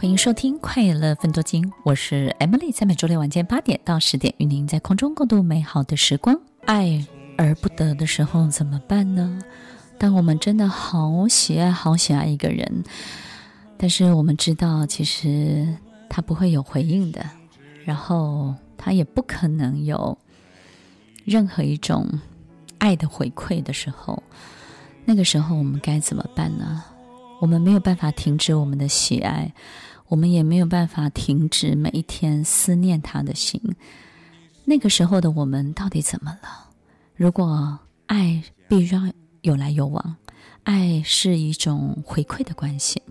欢迎收听《快乐分多金》，我是 Emily，在每周六晚间八点到十点，与您在空中共度美好的时光。爱而不得的时候怎么办呢？当我们真的好喜爱、好喜爱一个人，但是我们知道，其实他不会有回应的，然后他也不可能有任何一种爱的回馈的时候，那个时候我们该怎么办呢？我们没有办法停止我们的喜爱。我们也没有办法停止每一天思念他的心。那个时候的我们到底怎么了？如果爱必须要有来有往，爱是一种回馈的关系。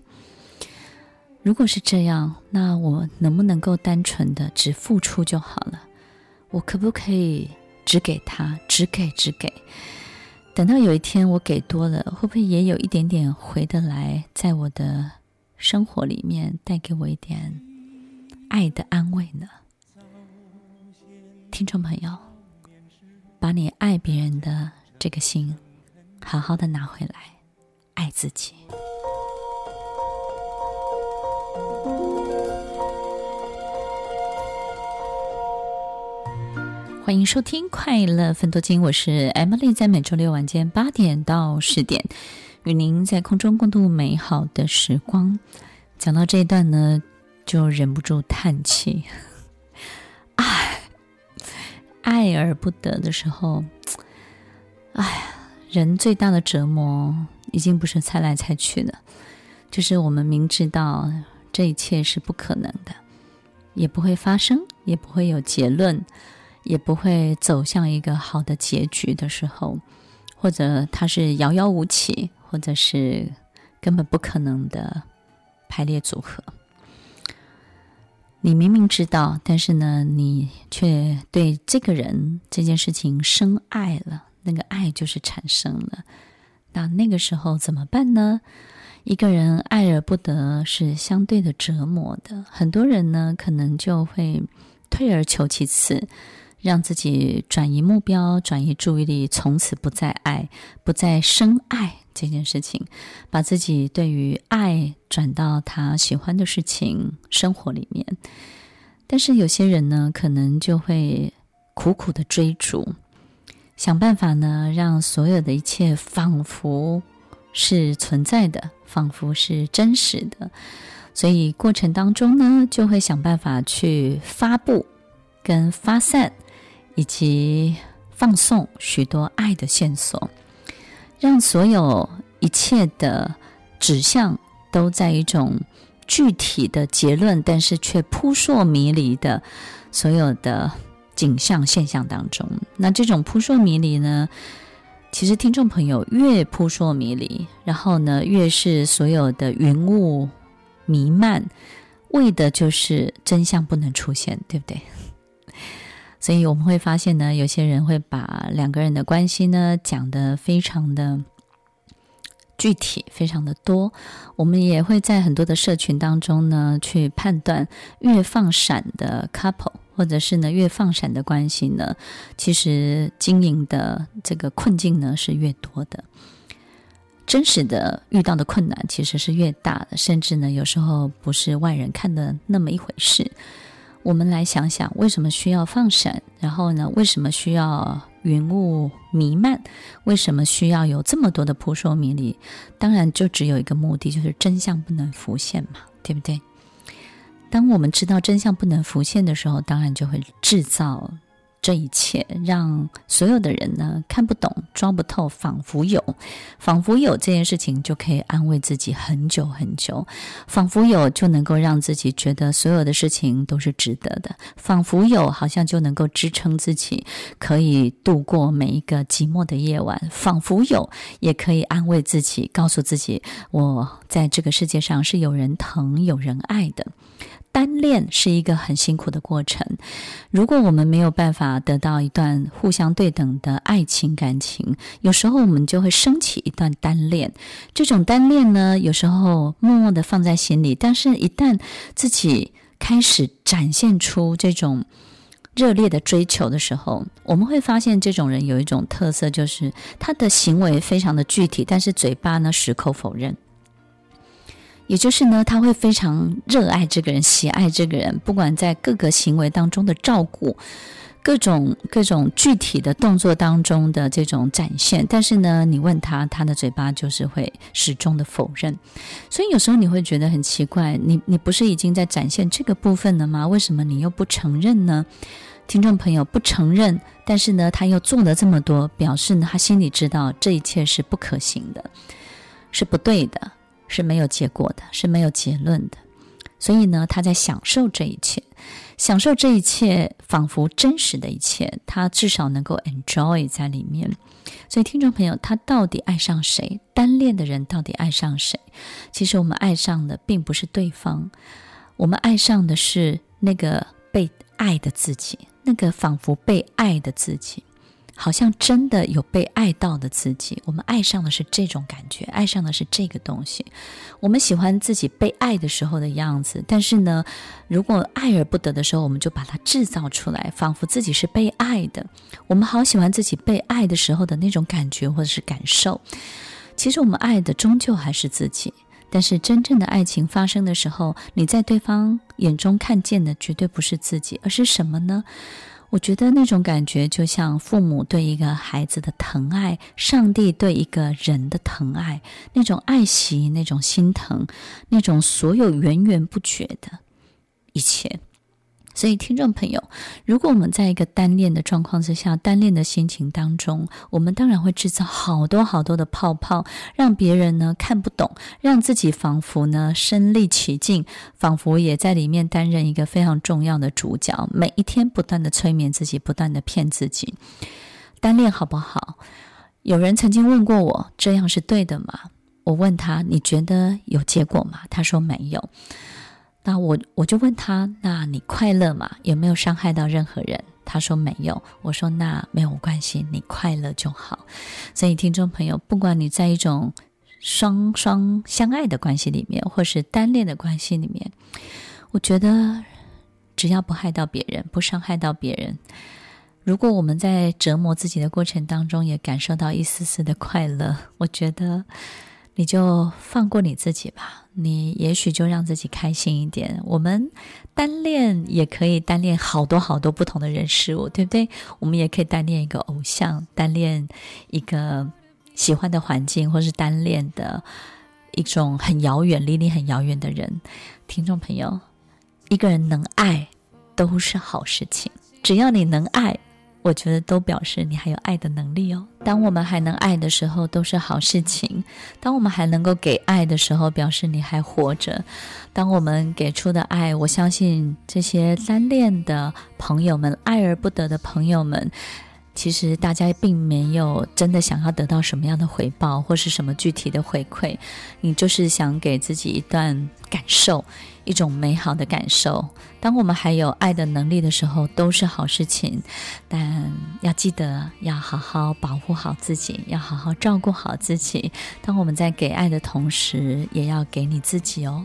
如果是这样，那我能不能够单纯的只付出就好了？我可不可以只给他，只给只给？等到有一天我给多了，会不会也有一点点回得来，在我的生活里面带给我一点爱的安慰呢？听众朋友，把你爱别人的这个心好好的拿回来，爱自己。欢迎收听《快乐分多金》，我是 Emily，在每周六晚间八点到十点。与您在空中共度美好的时光。讲到这一段呢，就忍不住叹气。唉，爱而不得的时候，哎呀，人最大的折磨已经不是猜来猜去的，就是我们明知道这一切是不可能的，也不会发生，也不会有结论，也不会走向一个好的结局的时候，或者它是遥遥无期。或者是根本不可能的排列组合，你明明知道，但是呢，你却对这个人这件事情生爱了，那个爱就是产生了。那那个时候怎么办呢？一个人爱而不得是相对的折磨的，很多人呢可能就会退而求其次。让自己转移目标，转移注意力，从此不再爱，不再深爱这件事情，把自己对于爱转到他喜欢的事情生活里面。但是有些人呢，可能就会苦苦的追逐，想办法呢，让所有的一切仿佛是存在的，仿佛是真实的。所以过程当中呢，就会想办法去发布跟发散。以及放送许多爱的线索，让所有一切的指向都在一种具体的结论，但是却扑朔迷离的所有的景象现象当中。那这种扑朔迷离呢，其实听众朋友越扑朔迷离，然后呢，越是所有的云雾弥漫，为的就是真相不能出现，对不对？所以我们会发现呢，有些人会把两个人的关系呢讲得非常的具体，非常的多。我们也会在很多的社群当中呢去判断，越放闪的 couple，或者是呢越放闪的关系呢，其实经营的这个困境呢是越多的，真实的遇到的困难其实是越大的，甚至呢有时候不是外人看的那么一回事。我们来想想，为什么需要放闪？然后呢，为什么需要云雾弥漫？为什么需要有这么多的扑朔迷离？当然，就只有一个目的，就是真相不能浮现嘛，对不对？当我们知道真相不能浮现的时候，当然就会制造。这一切让所有的人呢看不懂、抓不透，仿佛有，仿佛有这件事情就可以安慰自己很久很久，仿佛有就能够让自己觉得所有的事情都是值得的，仿佛有好像就能够支撑自己可以度过每一个寂寞的夜晚，仿佛有也可以安慰自己，告诉自己我在这个世界上是有人疼、有人爱的。单恋是一个很辛苦的过程。如果我们没有办法得到一段互相对等的爱情感情，有时候我们就会升起一段单恋。这种单恋呢，有时候默默的放在心里，但是一旦自己开始展现出这种热烈的追求的时候，我们会发现这种人有一种特色，就是他的行为非常的具体，但是嘴巴呢，矢口否认。也就是呢，他会非常热爱这个人，喜爱这个人，不管在各个行为当中的照顾。各种各种具体的动作当中的这种展现，但是呢，你问他，他的嘴巴就是会始终的否认。所以有时候你会觉得很奇怪，你你不是已经在展现这个部分了吗？为什么你又不承认呢？听众朋友不承认，但是呢，他又做了这么多，表示呢，他心里知道这一切是不可行的，是不对的，是没有结果的，是没有结论的。所以呢，他在享受这一切。享受这一切，仿佛真实的一切，他至少能够 enjoy 在里面。所以，听众朋友，他到底爱上谁？单恋的人到底爱上谁？其实，我们爱上的并不是对方，我们爱上的是那个被爱的自己，那个仿佛被爱的自己。好像真的有被爱到的自己，我们爱上的是这种感觉，爱上的是这个东西。我们喜欢自己被爱的时候的样子，但是呢，如果爱而不得的时候，我们就把它制造出来，仿佛自己是被爱的。我们好喜欢自己被爱的时候的那种感觉或者是感受。其实我们爱的终究还是自己，但是真正的爱情发生的时候，你在对方眼中看见的绝对不是自己，而是什么呢？我觉得那种感觉就像父母对一个孩子的疼爱，上帝对一个人的疼爱，那种爱惜，那种心疼，那种所有源源不绝的一切。所以，听众朋友，如果我们在一个单恋的状况之下，单恋的心情当中，我们当然会制造好多好多的泡泡，让别人呢看不懂，让自己仿佛呢身历其境，仿佛也在里面担任一个非常重要的主角，每一天不断的催眠自己，不断的骗自己。单恋好不好？有人曾经问过我，这样是对的吗？我问他，你觉得有结果吗？他说没有。那我我就问他，那你快乐吗？有没有伤害到任何人？他说没有。我说那没有关系，你快乐就好。所以听众朋友，不管你在一种双双相爱的关系里面，或是单恋的关系里面，我觉得只要不害到别人，不伤害到别人，如果我们在折磨自己的过程当中也感受到一丝丝的快乐，我觉得。你就放过你自己吧，你也许就让自己开心一点。我们单恋也可以单恋好多好多不同的人事物，对不对？我们也可以单恋一个偶像，单恋一个喜欢的环境，或是单恋的一种很遥远、离你很遥远的人。听众朋友，一个人能爱都是好事情，只要你能爱。我觉得都表示你还有爱的能力哦。当我们还能爱的时候，都是好事情；当我们还能够给爱的时候，表示你还活着。当我们给出的爱，我相信这些单恋的朋友们、爱而不得的朋友们，其实大家并没有真的想要得到什么样的回报，或是什么具体的回馈。你就是想给自己一段感受。一种美好的感受。当我们还有爱的能力的时候，都是好事情。但要记得要好好保护好自己，要好好照顾好自己。当我们在给爱的同时，也要给你自己哦。